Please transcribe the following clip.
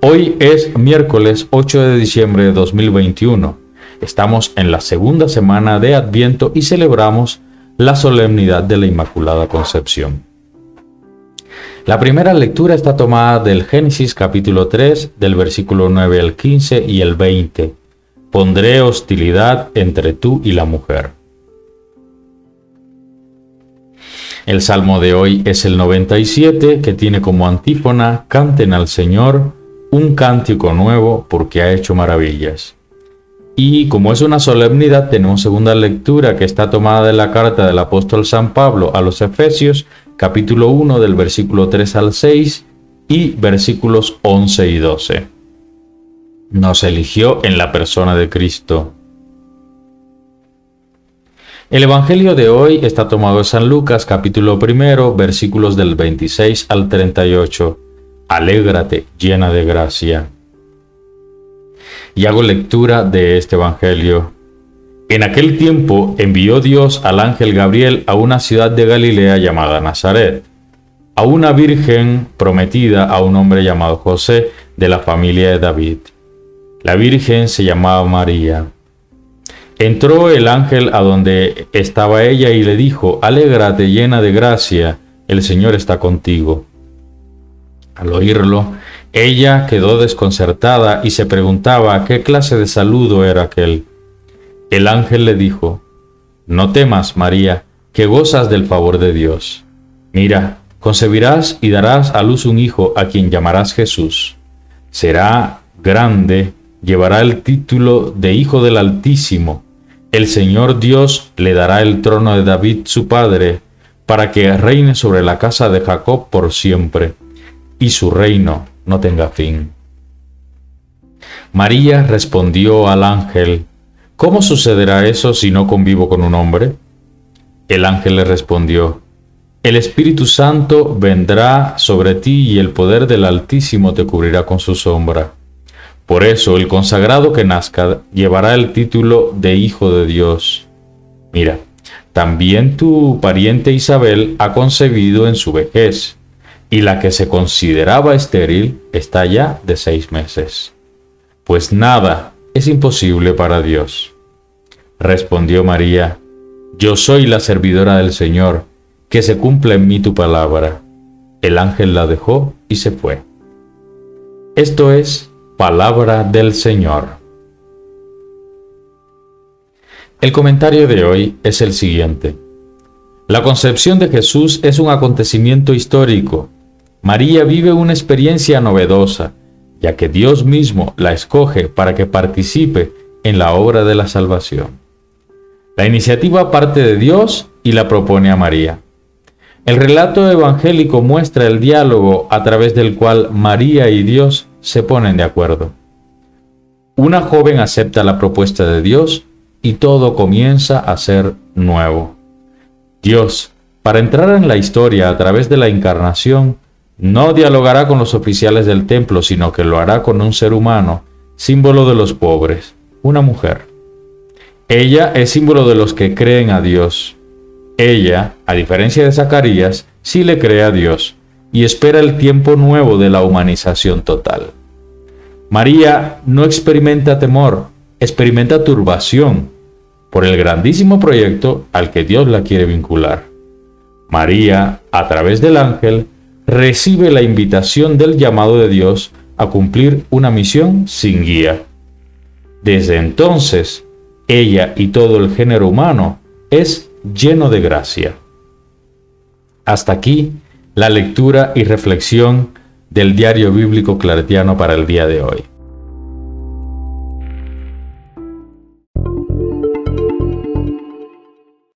Hoy es miércoles 8 de diciembre de 2021. Estamos en la segunda semana de Adviento y celebramos la solemnidad de la Inmaculada Concepción. La primera lectura está tomada del Génesis capítulo 3, del versículo 9 al 15 y el 20. Pondré hostilidad entre tú y la mujer. El salmo de hoy es el 97, que tiene como antífona, Canten al Señor un cántico nuevo porque ha hecho maravillas. Y como es una solemnidad, tenemos segunda lectura que está tomada de la carta del apóstol San Pablo a los Efesios, capítulo 1 del versículo 3 al 6 y versículos 11 y 12. Nos eligió en la persona de Cristo el Evangelio de hoy está tomado de San Lucas capítulo primero versículos del 26 al 38. Alégrate llena de gracia. Y hago lectura de este Evangelio. En aquel tiempo envió Dios al ángel Gabriel a una ciudad de Galilea llamada Nazaret, a una virgen prometida a un hombre llamado José de la familia de David. La virgen se llamaba María. Entró el ángel a donde estaba ella y le dijo, Alégrate llena de gracia, el Señor está contigo. Al oírlo, ella quedó desconcertada y se preguntaba qué clase de saludo era aquel. El ángel le dijo, No temas, María, que gozas del favor de Dios. Mira, concebirás y darás a luz un hijo a quien llamarás Jesús. Será grande, llevará el título de Hijo del Altísimo el Señor Dios le dará el trono de David su padre, para que reine sobre la casa de Jacob por siempre, y su reino no tenga fin. María respondió al ángel, ¿Cómo sucederá eso si no convivo con un hombre? El ángel le respondió, El Espíritu Santo vendrá sobre ti y el poder del Altísimo te cubrirá con su sombra. Por eso el consagrado que nazca llevará el título de Hijo de Dios. Mira, también tu pariente Isabel ha concebido en su vejez, y la que se consideraba estéril está ya de seis meses. Pues nada es imposible para Dios. Respondió María, Yo soy la servidora del Señor, que se cumpla en mí tu palabra. El ángel la dejó y se fue. Esto es Palabra del Señor. El comentario de hoy es el siguiente. La concepción de Jesús es un acontecimiento histórico. María vive una experiencia novedosa, ya que Dios mismo la escoge para que participe en la obra de la salvación. La iniciativa parte de Dios y la propone a María. El relato evangélico muestra el diálogo a través del cual María y Dios se ponen de acuerdo. Una joven acepta la propuesta de Dios y todo comienza a ser nuevo. Dios, para entrar en la historia a través de la encarnación, no dialogará con los oficiales del templo, sino que lo hará con un ser humano, símbolo de los pobres, una mujer. Ella es símbolo de los que creen a Dios. Ella, a diferencia de Zacarías, sí le cree a Dios y espera el tiempo nuevo de la humanización total. María no experimenta temor, experimenta turbación por el grandísimo proyecto al que Dios la quiere vincular. María, a través del ángel, recibe la invitación del llamado de Dios a cumplir una misión sin guía. Desde entonces, ella y todo el género humano es lleno de gracia. Hasta aquí la lectura y reflexión del diario bíblico claretiano para el día de hoy.